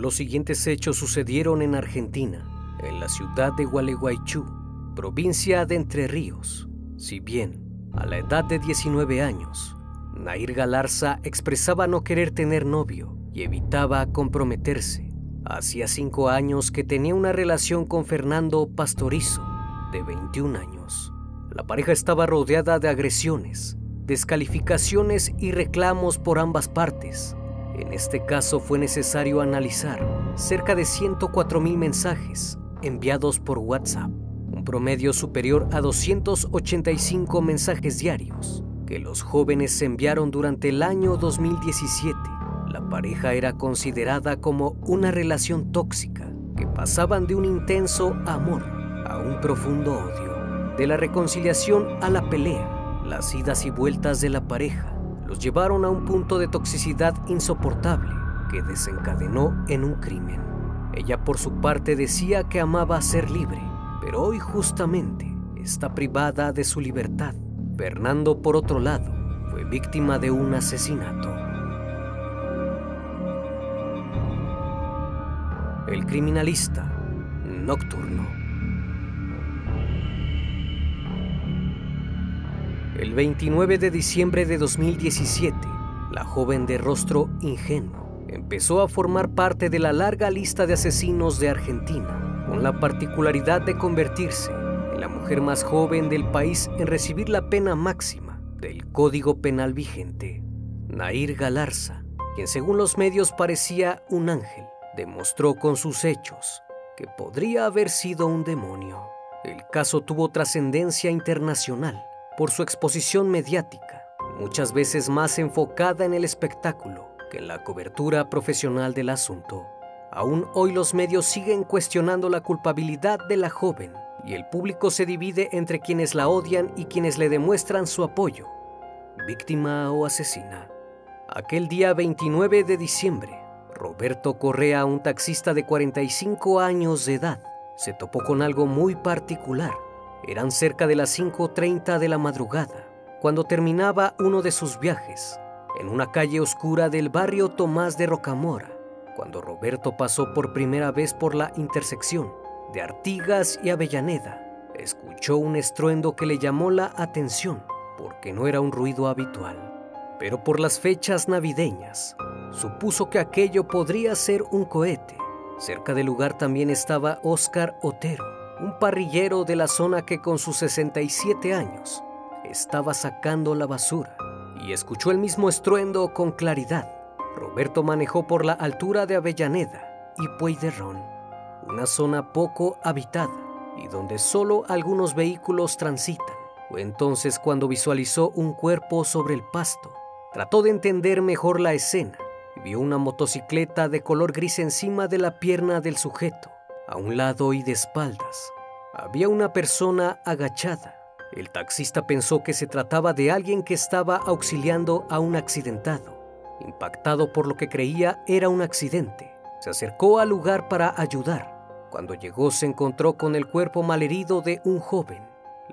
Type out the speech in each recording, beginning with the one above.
Los siguientes hechos sucedieron en Argentina, en la ciudad de Gualeguaychú, provincia de Entre Ríos. Si bien, a la edad de 19 años, Nair Galarza expresaba no querer tener novio y evitaba comprometerse. Hacía cinco años que tenía una relación con Fernando Pastorizo, de 21 años. La pareja estaba rodeada de agresiones, descalificaciones y reclamos por ambas partes. En este caso fue necesario analizar cerca de 104 mil mensajes enviados por WhatsApp, un promedio superior a 285 mensajes diarios que los jóvenes enviaron durante el año 2017. La pareja era considerada como una relación tóxica que pasaban de un intenso amor a un profundo odio, de la reconciliación a la pelea, las idas y vueltas de la pareja los llevaron a un punto de toxicidad insoportable que desencadenó en un crimen. Ella por su parte decía que amaba ser libre, pero hoy justamente está privada de su libertad. Fernando, por otro lado, fue víctima de un asesinato. El criminalista nocturno. El 29 de diciembre de 2017, la joven de rostro ingenuo empezó a formar parte de la larga lista de asesinos de Argentina, con la particularidad de convertirse en la mujer más joven del país en recibir la pena máxima del Código Penal vigente. Nair Galarza, quien según los medios parecía un ángel, demostró con sus hechos que podría haber sido un demonio. El caso tuvo trascendencia internacional por su exposición mediática, muchas veces más enfocada en el espectáculo que en la cobertura profesional del asunto. Aún hoy los medios siguen cuestionando la culpabilidad de la joven y el público se divide entre quienes la odian y quienes le demuestran su apoyo, víctima o asesina. Aquel día 29 de diciembre, Roberto Correa, un taxista de 45 años de edad, se topó con algo muy particular eran cerca de las 5.30 de la madrugada, cuando terminaba uno de sus viajes, en una calle oscura del barrio Tomás de Rocamora, cuando Roberto pasó por primera vez por la intersección de Artigas y Avellaneda, escuchó un estruendo que le llamó la atención, porque no era un ruido habitual. Pero por las fechas navideñas, supuso que aquello podría ser un cohete. Cerca del lugar también estaba Oscar Otero, un parrillero de la zona que con sus 67 años estaba sacando la basura y escuchó el mismo estruendo con claridad. Roberto manejó por la altura de Avellaneda y Pueyderrón, una zona poco habitada y donde solo algunos vehículos transitan. Fue entonces cuando visualizó un cuerpo sobre el pasto. Trató de entender mejor la escena y vio una motocicleta de color gris encima de la pierna del sujeto a un lado y de espaldas, había una persona agachada. El taxista pensó que se trataba de alguien que estaba auxiliando a un accidentado. Impactado por lo que creía era un accidente, se acercó al lugar para ayudar. Cuando llegó se encontró con el cuerpo malherido de un joven.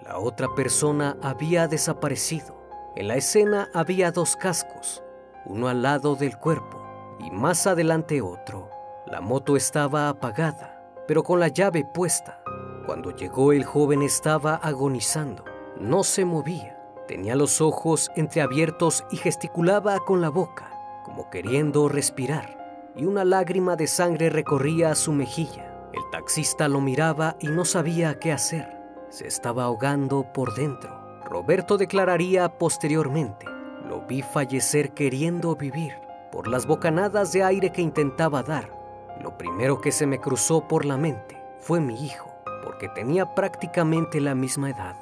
La otra persona había desaparecido. En la escena había dos cascos, uno al lado del cuerpo y más adelante otro. La moto estaba apagada pero con la llave puesta. Cuando llegó el joven estaba agonizando. No se movía. Tenía los ojos entreabiertos y gesticulaba con la boca, como queriendo respirar, y una lágrima de sangre recorría su mejilla. El taxista lo miraba y no sabía qué hacer. Se estaba ahogando por dentro. Roberto declararía posteriormente, lo vi fallecer queriendo vivir por las bocanadas de aire que intentaba dar. Lo primero que se me cruzó por la mente fue mi hijo, porque tenía prácticamente la misma edad.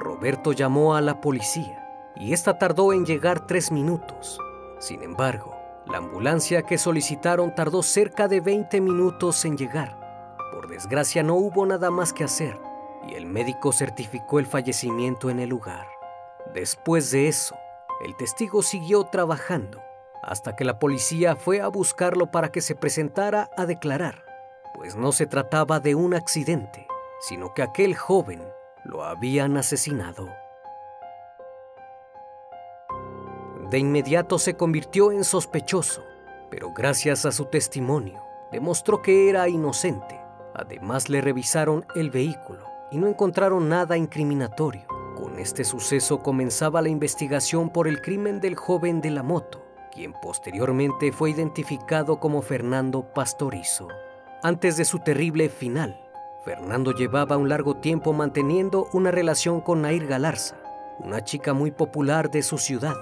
Roberto llamó a la policía y esta tardó en llegar tres minutos. Sin embargo, la ambulancia que solicitaron tardó cerca de 20 minutos en llegar. Por desgracia no hubo nada más que hacer y el médico certificó el fallecimiento en el lugar. Después de eso, el testigo siguió trabajando hasta que la policía fue a buscarlo para que se presentara a declarar, pues no se trataba de un accidente, sino que aquel joven lo habían asesinado. De inmediato se convirtió en sospechoso, pero gracias a su testimonio demostró que era inocente. Además le revisaron el vehículo y no encontraron nada incriminatorio. Con este suceso comenzaba la investigación por el crimen del joven de la moto, quien posteriormente fue identificado como Fernando Pastorizo. Antes de su terrible final, Fernando llevaba un largo tiempo manteniendo una relación con Nair Galarza, una chica muy popular de su ciudad.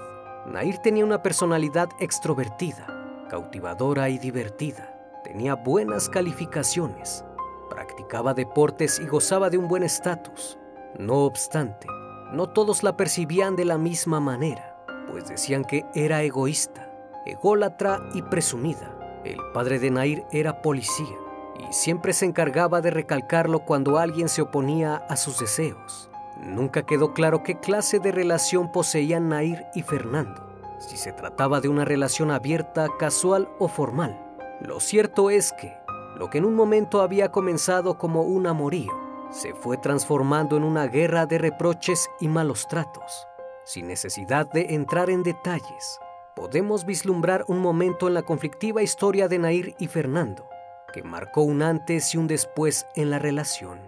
Nair tenía una personalidad extrovertida, cautivadora y divertida. Tenía buenas calificaciones, practicaba deportes y gozaba de un buen estatus. No obstante, no todos la percibían de la misma manera, pues decían que era egoísta, ególatra y presumida. El padre de Nair era policía y siempre se encargaba de recalcarlo cuando alguien se oponía a sus deseos. Nunca quedó claro qué clase de relación poseían Nair y Fernando, si se trataba de una relación abierta, casual o formal. Lo cierto es que lo que en un momento había comenzado como un amorío se fue transformando en una guerra de reproches y malos tratos. Sin necesidad de entrar en detalles, podemos vislumbrar un momento en la conflictiva historia de Nair y Fernando que marcó un antes y un después en la relación.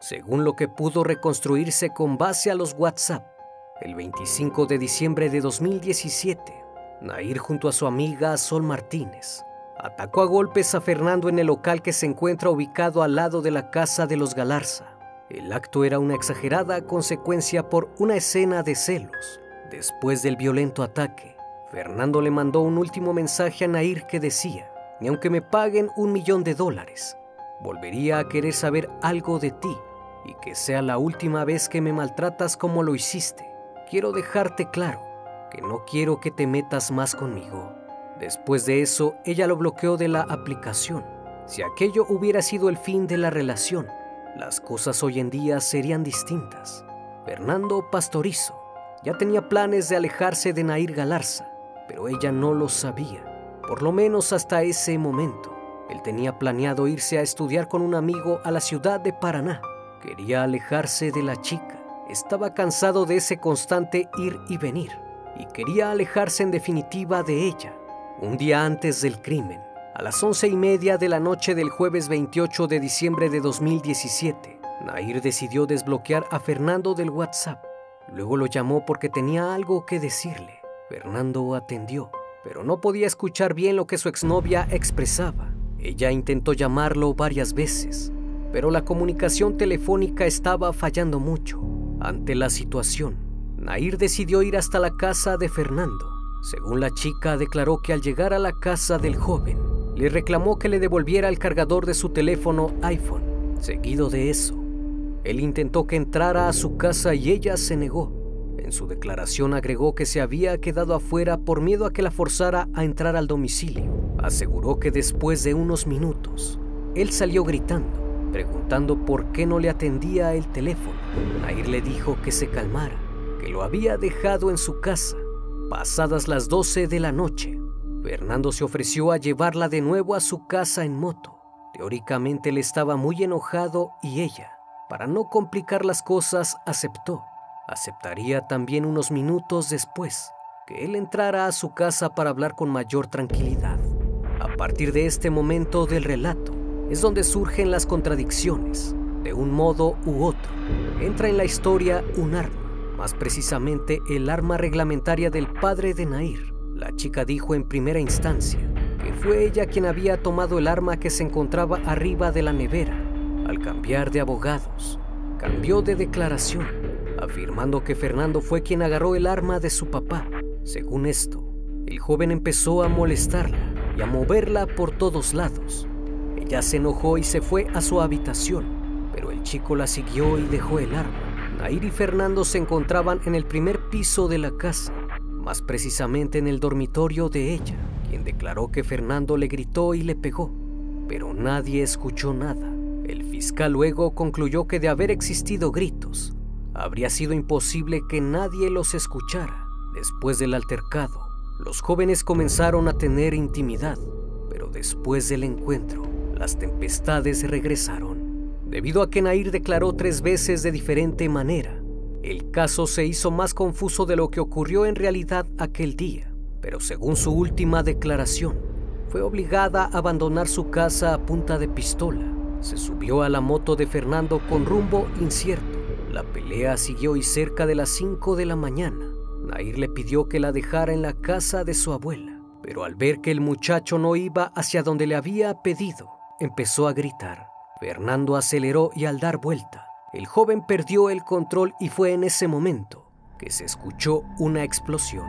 Según lo que pudo reconstruirse con base a los WhatsApp, el 25 de diciembre de 2017, Nair junto a su amiga Sol Martínez atacó a golpes a Fernando en el local que se encuentra ubicado al lado de la casa de los Galarza. El acto era una exagerada consecuencia por una escena de celos. Después del violento ataque, Fernando le mandó un último mensaje a Nair que decía, ni aunque me paguen un millón de dólares, volvería a querer saber algo de ti y que sea la última vez que me maltratas como lo hiciste. Quiero dejarte claro que no quiero que te metas más conmigo. Después de eso, ella lo bloqueó de la aplicación. Si aquello hubiera sido el fin de la relación, las cosas hoy en día serían distintas. Fernando Pastorizo ya tenía planes de alejarse de Nair Galarza, pero ella no lo sabía. Por lo menos hasta ese momento, él tenía planeado irse a estudiar con un amigo a la ciudad de Paraná. Quería alejarse de la chica. Estaba cansado de ese constante ir y venir y quería alejarse en definitiva de ella. Un día antes del crimen, a las once y media de la noche del jueves 28 de diciembre de 2017, Nair decidió desbloquear a Fernando del WhatsApp. Luego lo llamó porque tenía algo que decirle. Fernando atendió pero no podía escuchar bien lo que su exnovia expresaba. Ella intentó llamarlo varias veces, pero la comunicación telefónica estaba fallando mucho. Ante la situación, Nair decidió ir hasta la casa de Fernando. Según la chica, declaró que al llegar a la casa del joven, le reclamó que le devolviera el cargador de su teléfono iPhone. Seguido de eso, él intentó que entrara a su casa y ella se negó. En su declaración agregó que se había quedado afuera por miedo a que la forzara a entrar al domicilio. Aseguró que después de unos minutos, él salió gritando, preguntando por qué no le atendía el teléfono. Nair le dijo que se calmara, que lo había dejado en su casa. Pasadas las 12 de la noche, Fernando se ofreció a llevarla de nuevo a su casa en moto. Teóricamente él estaba muy enojado y ella, para no complicar las cosas, aceptó. Aceptaría también unos minutos después que él entrara a su casa para hablar con mayor tranquilidad. A partir de este momento del relato es donde surgen las contradicciones. De un modo u otro, entra en la historia un arma, más precisamente el arma reglamentaria del padre de Nair. La chica dijo en primera instancia que fue ella quien había tomado el arma que se encontraba arriba de la nevera. Al cambiar de abogados, cambió de declaración, afirmando que Fernando fue quien agarró el arma de su papá. Según esto, el joven empezó a molestarla y a moverla por todos lados. Ella se enojó y se fue a su habitación, pero el chico la siguió y dejó el arma. Nair y Fernando se encontraban en el primer piso de la casa, más precisamente en el dormitorio de ella, quien declaró que Fernando le gritó y le pegó, pero nadie escuchó nada. El fiscal luego concluyó que de haber existido gritos, habría sido imposible que nadie los escuchara. Después del altercado, los jóvenes comenzaron a tener intimidad, pero después del encuentro, las tempestades regresaron. Debido a que Nair declaró tres veces de diferente manera, el caso se hizo más confuso de lo que ocurrió en realidad aquel día, pero según su última declaración, fue obligada a abandonar su casa a punta de pistola. Se subió a la moto de Fernando con rumbo incierto. La pelea siguió y cerca de las 5 de la mañana, Nair le pidió que la dejara en la casa de su abuela, pero al ver que el muchacho no iba hacia donde le había pedido, empezó a gritar. Fernando aceleró y al dar vuelta, el joven perdió el control y fue en ese momento que se escuchó una explosión.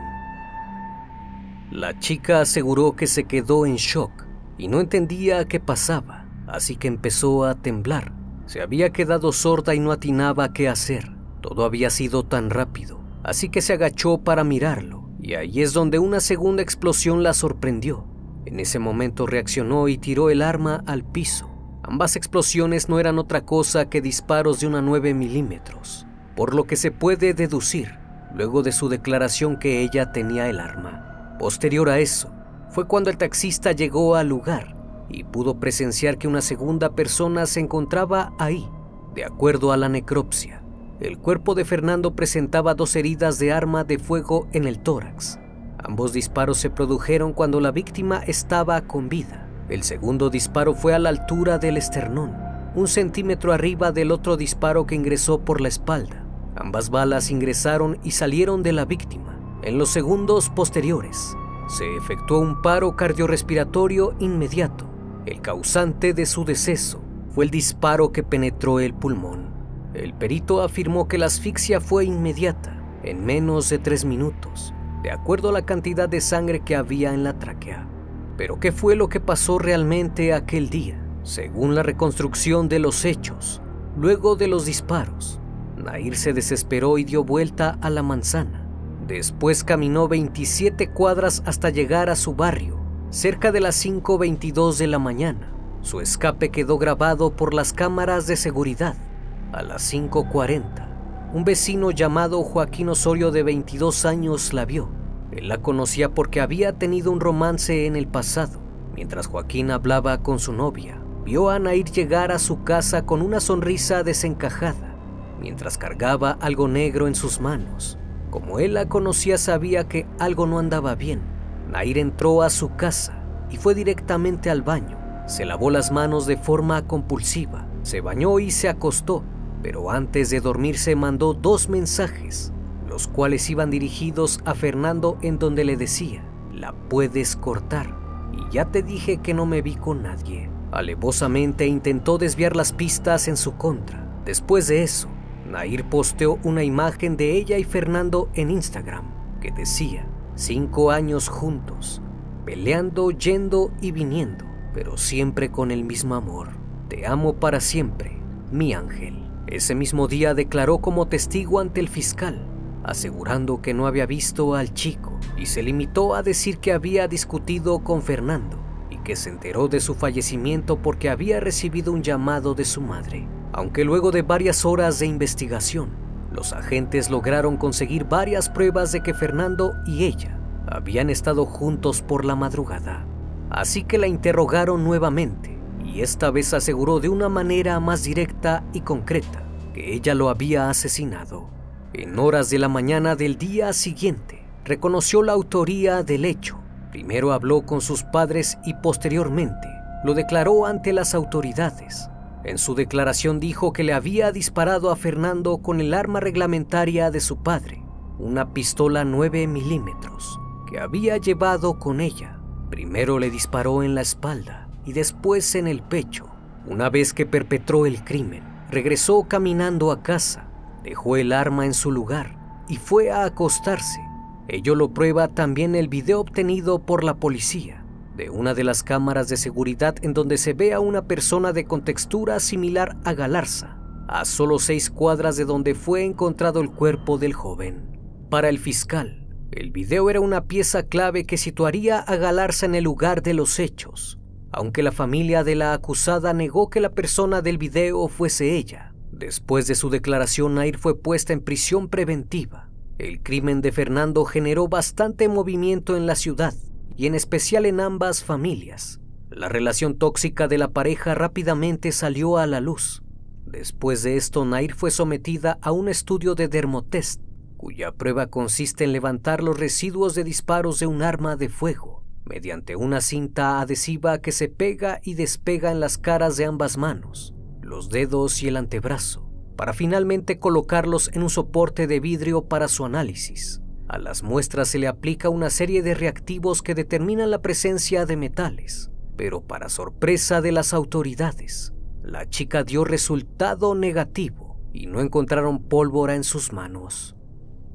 La chica aseguró que se quedó en shock y no entendía qué pasaba, así que empezó a temblar. Se había quedado sorda y no atinaba qué hacer. Todo había sido tan rápido así que se agachó para mirarlo, y ahí es donde una segunda explosión la sorprendió. En ese momento reaccionó y tiró el arma al piso. Ambas explosiones no eran otra cosa que disparos de una 9 milímetros, por lo que se puede deducir, luego de su declaración que ella tenía el arma. Posterior a eso, fue cuando el taxista llegó al lugar y pudo presenciar que una segunda persona se encontraba ahí, de acuerdo a la necropsia. El cuerpo de Fernando presentaba dos heridas de arma de fuego en el tórax. Ambos disparos se produjeron cuando la víctima estaba con vida. El segundo disparo fue a la altura del esternón, un centímetro arriba del otro disparo que ingresó por la espalda. Ambas balas ingresaron y salieron de la víctima. En los segundos posteriores, se efectuó un paro cardiorrespiratorio inmediato. El causante de su deceso fue el disparo que penetró el pulmón. El perito afirmó que la asfixia fue inmediata, en menos de tres minutos, de acuerdo a la cantidad de sangre que había en la tráquea. Pero ¿qué fue lo que pasó realmente aquel día? Según la reconstrucción de los hechos, luego de los disparos, Nair se desesperó y dio vuelta a la manzana. Después caminó 27 cuadras hasta llegar a su barrio, cerca de las 5.22 de la mañana. Su escape quedó grabado por las cámaras de seguridad a las 5.40, un vecino llamado Joaquín Osorio de 22 años la vio. Él la conocía porque había tenido un romance en el pasado. Mientras Joaquín hablaba con su novia, vio a Nair llegar a su casa con una sonrisa desencajada, mientras cargaba algo negro en sus manos. Como él la conocía sabía que algo no andaba bien. Nair entró a su casa y fue directamente al baño. Se lavó las manos de forma compulsiva, se bañó y se acostó pero antes de dormirse mandó dos mensajes, los cuales iban dirigidos a Fernando en donde le decía, la puedes cortar, y ya te dije que no me vi con nadie. Alevosamente intentó desviar las pistas en su contra. Después de eso, Nair posteó una imagen de ella y Fernando en Instagram que decía, cinco años juntos, peleando, yendo y viniendo, pero siempre con el mismo amor. Te amo para siempre, mi ángel. Ese mismo día declaró como testigo ante el fiscal, asegurando que no había visto al chico y se limitó a decir que había discutido con Fernando y que se enteró de su fallecimiento porque había recibido un llamado de su madre. Aunque luego de varias horas de investigación, los agentes lograron conseguir varias pruebas de que Fernando y ella habían estado juntos por la madrugada. Así que la interrogaron nuevamente y esta vez aseguró de una manera más directa y concreta que ella lo había asesinado. En horas de la mañana del día siguiente, reconoció la autoría del hecho. Primero habló con sus padres y posteriormente lo declaró ante las autoridades. En su declaración dijo que le había disparado a Fernando con el arma reglamentaria de su padre, una pistola 9 milímetros, que había llevado con ella Primero le disparó en la espalda y después en el pecho. Una vez que perpetró el crimen, regresó caminando a casa, dejó el arma en su lugar y fue a acostarse. Ello lo prueba también el video obtenido por la policía de una de las cámaras de seguridad en donde se ve a una persona de contextura similar a Galarza, a solo seis cuadras de donde fue encontrado el cuerpo del joven. Para el fiscal, el video era una pieza clave que situaría a Galarza en el lugar de los hechos, aunque la familia de la acusada negó que la persona del video fuese ella. Después de su declaración, Nair fue puesta en prisión preventiva. El crimen de Fernando generó bastante movimiento en la ciudad y en especial en ambas familias. La relación tóxica de la pareja rápidamente salió a la luz. Después de esto, Nair fue sometida a un estudio de dermotest, cuya prueba consiste en levantar los residuos de disparos de un arma de fuego mediante una cinta adhesiva que se pega y despega en las caras de ambas manos, los dedos y el antebrazo, para finalmente colocarlos en un soporte de vidrio para su análisis. A las muestras se le aplica una serie de reactivos que determinan la presencia de metales, pero para sorpresa de las autoridades, la chica dio resultado negativo y no encontraron pólvora en sus manos,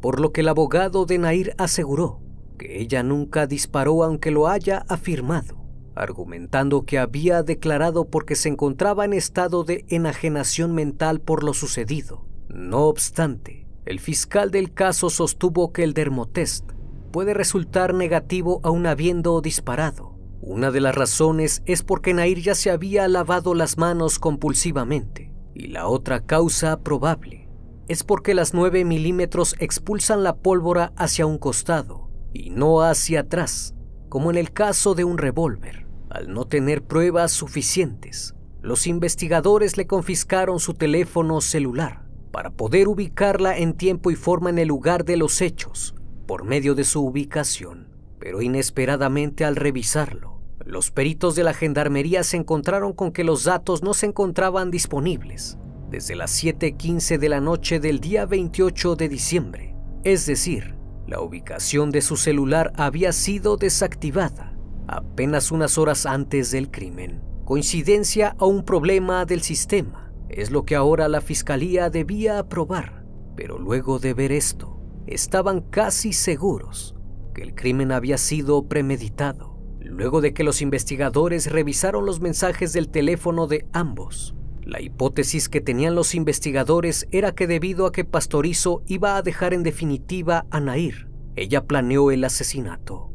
por lo que el abogado de Nair aseguró que ella nunca disparó aunque lo haya afirmado, argumentando que había declarado porque se encontraba en estado de enajenación mental por lo sucedido. No obstante, el fiscal del caso sostuvo que el dermotest puede resultar negativo aún habiendo disparado. Una de las razones es porque Nair ya se había lavado las manos compulsivamente y la otra causa probable es porque las 9 milímetros expulsan la pólvora hacia un costado y no hacia atrás, como en el caso de un revólver. Al no tener pruebas suficientes, los investigadores le confiscaron su teléfono celular para poder ubicarla en tiempo y forma en el lugar de los hechos por medio de su ubicación. Pero inesperadamente al revisarlo, los peritos de la gendarmería se encontraron con que los datos no se encontraban disponibles desde las 7.15 de la noche del día 28 de diciembre. Es decir, la ubicación de su celular había sido desactivada apenas unas horas antes del crimen. Coincidencia o un problema del sistema es lo que ahora la fiscalía debía aprobar, pero luego de ver esto, estaban casi seguros que el crimen había sido premeditado. Luego de que los investigadores revisaron los mensajes del teléfono de ambos, la hipótesis que tenían los investigadores era que debido a que Pastorizo iba a dejar en definitiva a Nair, ella planeó el asesinato.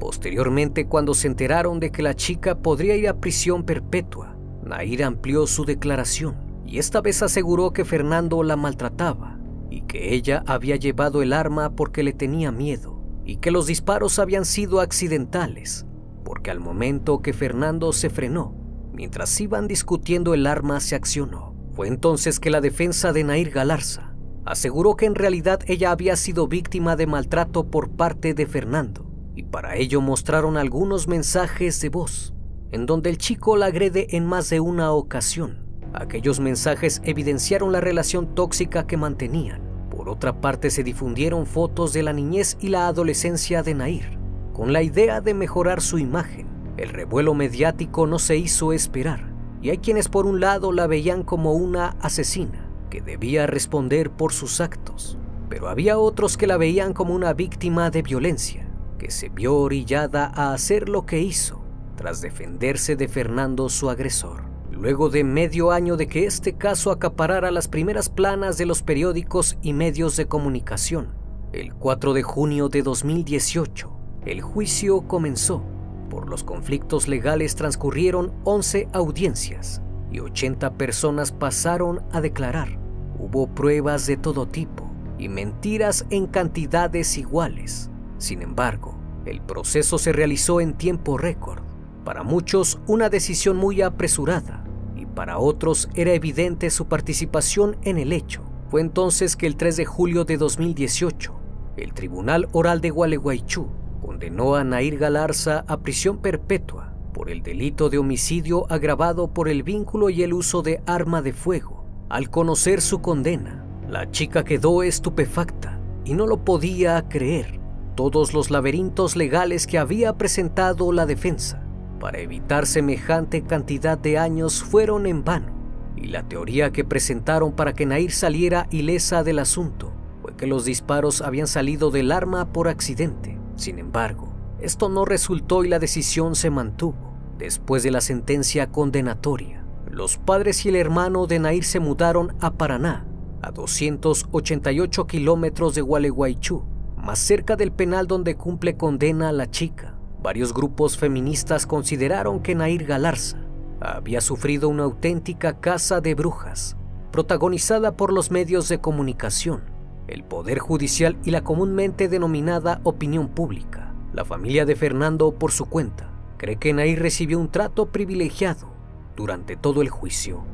Posteriormente, cuando se enteraron de que la chica podría ir a prisión perpetua, Nair amplió su declaración y esta vez aseguró que Fernando la maltrataba y que ella había llevado el arma porque le tenía miedo y que los disparos habían sido accidentales, porque al momento que Fernando se frenó, mientras iban discutiendo el arma se accionó. Fue entonces que la defensa de Nair Galarza aseguró que en realidad ella había sido víctima de maltrato por parte de Fernando y para ello mostraron algunos mensajes de voz en donde el chico la agrede en más de una ocasión. Aquellos mensajes evidenciaron la relación tóxica que mantenían. Por otra parte, se difundieron fotos de la niñez y la adolescencia de Nair, con la idea de mejorar su imagen. El revuelo mediático no se hizo esperar, y hay quienes por un lado la veían como una asesina, que debía responder por sus actos, pero había otros que la veían como una víctima de violencia, que se vio orillada a hacer lo que hizo tras defenderse de Fernando su agresor. Luego de medio año de que este caso acaparara las primeras planas de los periódicos y medios de comunicación, el 4 de junio de 2018, el juicio comenzó. Por los conflictos legales transcurrieron 11 audiencias y 80 personas pasaron a declarar. Hubo pruebas de todo tipo y mentiras en cantidades iguales. Sin embargo, el proceso se realizó en tiempo récord para muchos una decisión muy apresurada y para otros era evidente su participación en el hecho. Fue entonces que el 3 de julio de 2018, el Tribunal Oral de Gualeguaychú condenó a Nair Galarza a prisión perpetua por el delito de homicidio agravado por el vínculo y el uso de arma de fuego. Al conocer su condena, la chica quedó estupefacta y no lo podía creer todos los laberintos legales que había presentado la defensa para evitar semejante cantidad de años fueron en vano, y la teoría que presentaron para que Nair saliera ilesa del asunto fue que los disparos habían salido del arma por accidente. Sin embargo, esto no resultó y la decisión se mantuvo. Después de la sentencia condenatoria, los padres y el hermano de Nair se mudaron a Paraná, a 288 kilómetros de Gualeguaychú, más cerca del penal donde cumple condena a la chica. Varios grupos feministas consideraron que Nair Galarza había sufrido una auténtica caza de brujas, protagonizada por los medios de comunicación, el Poder Judicial y la comúnmente denominada opinión pública. La familia de Fernando, por su cuenta, cree que Nair recibió un trato privilegiado durante todo el juicio.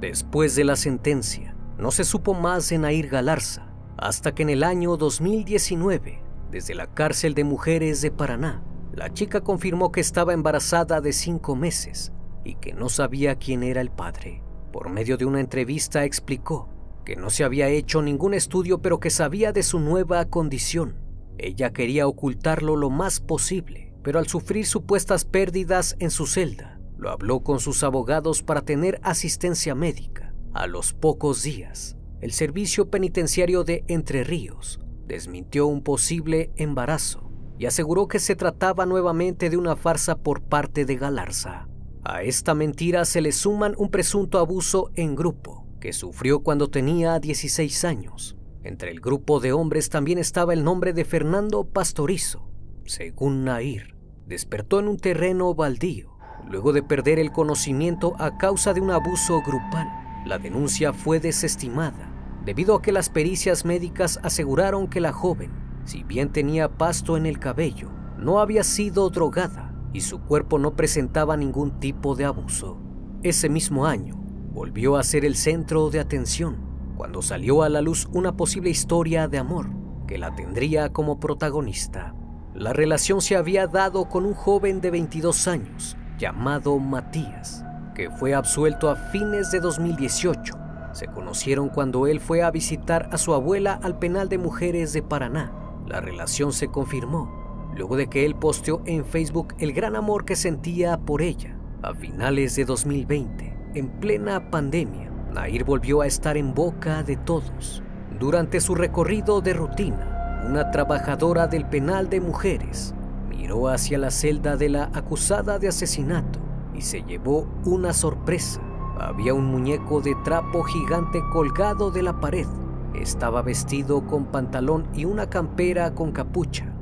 Después de la sentencia, no se supo más de Nair Galarza, hasta que en el año 2019, desde la cárcel de mujeres de Paraná, la chica confirmó que estaba embarazada de cinco meses y que no sabía quién era el padre. Por medio de una entrevista explicó que no se había hecho ningún estudio pero que sabía de su nueva condición. Ella quería ocultarlo lo más posible, pero al sufrir supuestas pérdidas en su celda, lo habló con sus abogados para tener asistencia médica. A los pocos días, el Servicio Penitenciario de Entre Ríos desmintió un posible embarazo y aseguró que se trataba nuevamente de una farsa por parte de Galarza. A esta mentira se le suman un presunto abuso en grupo que sufrió cuando tenía 16 años. Entre el grupo de hombres también estaba el nombre de Fernando Pastorizo. Según Nair, despertó en un terreno baldío luego de perder el conocimiento a causa de un abuso grupal. La denuncia fue desestimada debido a que las pericias médicas aseguraron que la joven, si bien tenía pasto en el cabello, no había sido drogada y su cuerpo no presentaba ningún tipo de abuso. Ese mismo año, volvió a ser el centro de atención cuando salió a la luz una posible historia de amor que la tendría como protagonista. La relación se había dado con un joven de 22 años llamado Matías, que fue absuelto a fines de 2018 se conocieron cuando él fue a visitar a su abuela al penal de mujeres de Paraná. La relación se confirmó luego de que él posteó en Facebook el gran amor que sentía por ella. A finales de 2020, en plena pandemia, Nair volvió a estar en boca de todos. Durante su recorrido de rutina, una trabajadora del penal de mujeres miró hacia la celda de la acusada de asesinato y se llevó una sorpresa había un muñeco de trapo gigante colgado de la pared. Estaba vestido con pantalón y una campera con capucha.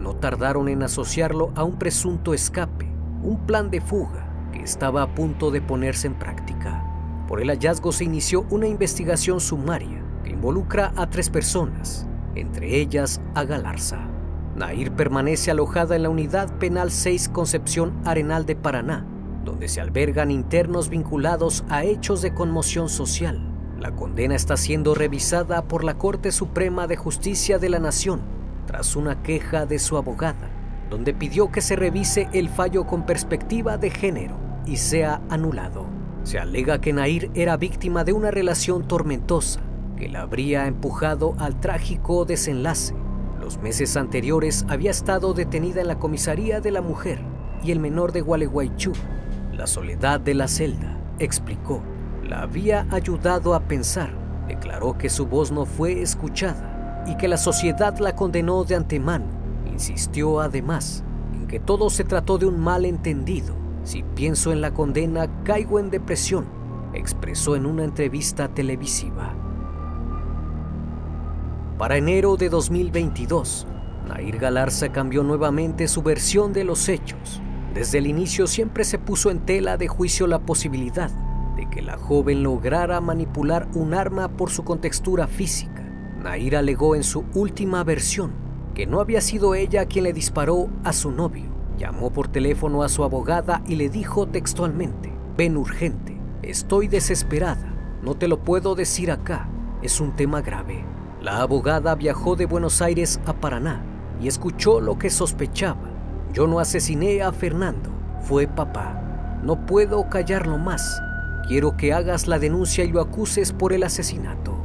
No tardaron en asociarlo a un presunto escape, un plan de fuga que estaba a punto de ponerse en práctica. Por el hallazgo se inició una investigación sumaria que involucra a tres personas, entre ellas a Galarza. Nair permanece alojada en la Unidad Penal 6 Concepción Arenal de Paraná, donde se albergan internos vinculados a hechos de conmoción social. La condena está siendo revisada por la Corte Suprema de Justicia de la Nación tras una queja de su abogada, donde pidió que se revise el fallo con perspectiva de género y sea anulado. Se alega que Nair era víctima de una relación tormentosa que la habría empujado al trágico desenlace. Los meses anteriores había estado detenida en la comisaría de la mujer y el menor de Gualeguaychú la soledad de la celda, explicó, la había ayudado a pensar. Declaró que su voz no fue escuchada y que la sociedad la condenó de antemano. Insistió además en que todo se trató de un malentendido. Si pienso en la condena, caigo en depresión, expresó en una entrevista televisiva. Para enero de 2022, Nair Galarza cambió nuevamente su versión de los hechos desde el inicio siempre se puso en tela de juicio la posibilidad de que la joven lograra manipular un arma por su contextura física. Nair alegó en su última versión que no había sido ella quien le disparó a su novio. Llamó por teléfono a su abogada y le dijo textualmente, ven urgente, estoy desesperada, no te lo puedo decir acá, es un tema grave. La abogada viajó de Buenos Aires a Paraná y escuchó lo que sospechaba yo no asesiné a Fernando, fue papá. No puedo callarlo más. Quiero que hagas la denuncia y lo acuses por el asesinato.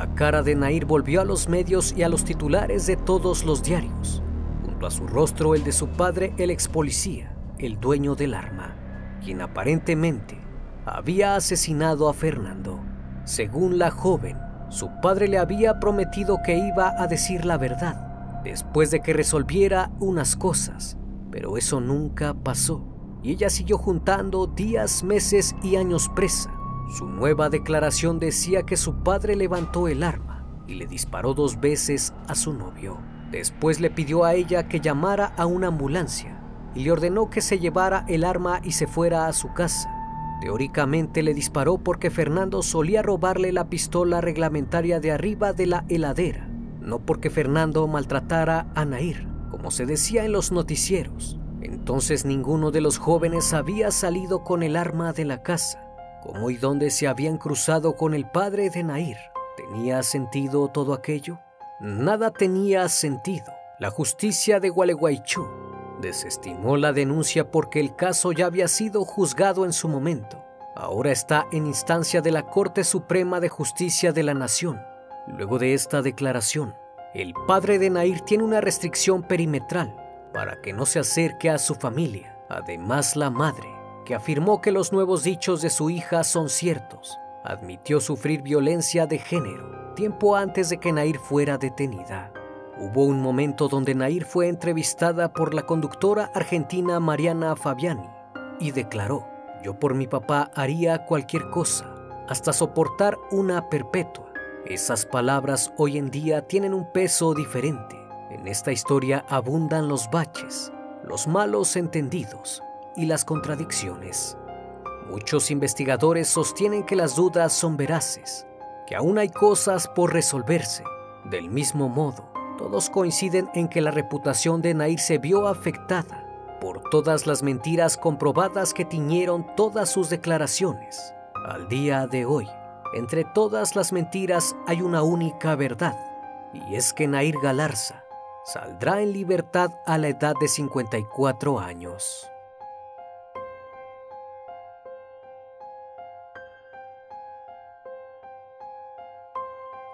La cara de Nair volvió a los medios y a los titulares de todos los diarios. Junto a su rostro el de su padre, el ex policía, el dueño del arma, quien aparentemente había asesinado a Fernando. Según la joven, su padre le había prometido que iba a decir la verdad después de que resolviera unas cosas, pero eso nunca pasó y ella siguió juntando días, meses y años presa. Su nueva declaración decía que su padre levantó el arma y le disparó dos veces a su novio. Después le pidió a ella que llamara a una ambulancia y le ordenó que se llevara el arma y se fuera a su casa. Teóricamente le disparó porque Fernando solía robarle la pistola reglamentaria de arriba de la heladera, no porque Fernando maltratara a Nair, como se decía en los noticieros. Entonces ninguno de los jóvenes había salido con el arma de la casa. ¿Cómo y dónde se habían cruzado con el padre de Nair? ¿Tenía sentido todo aquello? Nada tenía sentido. La justicia de Gualeguaychú desestimó la denuncia porque el caso ya había sido juzgado en su momento. Ahora está en instancia de la Corte Suprema de Justicia de la Nación. Luego de esta declaración, el padre de Nair tiene una restricción perimetral para que no se acerque a su familia. Además, la madre, que afirmó que los nuevos dichos de su hija son ciertos, admitió sufrir violencia de género tiempo antes de que Nair fuera detenida. Hubo un momento donde Nair fue entrevistada por la conductora argentina Mariana Fabiani y declaró, yo por mi papá haría cualquier cosa, hasta soportar una perpetua. Esas palabras hoy en día tienen un peso diferente. En esta historia abundan los baches, los malos entendidos y las contradicciones. Muchos investigadores sostienen que las dudas son veraces, que aún hay cosas por resolverse. Del mismo modo, todos coinciden en que la reputación de Nair se vio afectada por todas las mentiras comprobadas que tiñeron todas sus declaraciones. Al día de hoy, entre todas las mentiras hay una única verdad, y es que Nair Galarza saldrá en libertad a la edad de 54 años.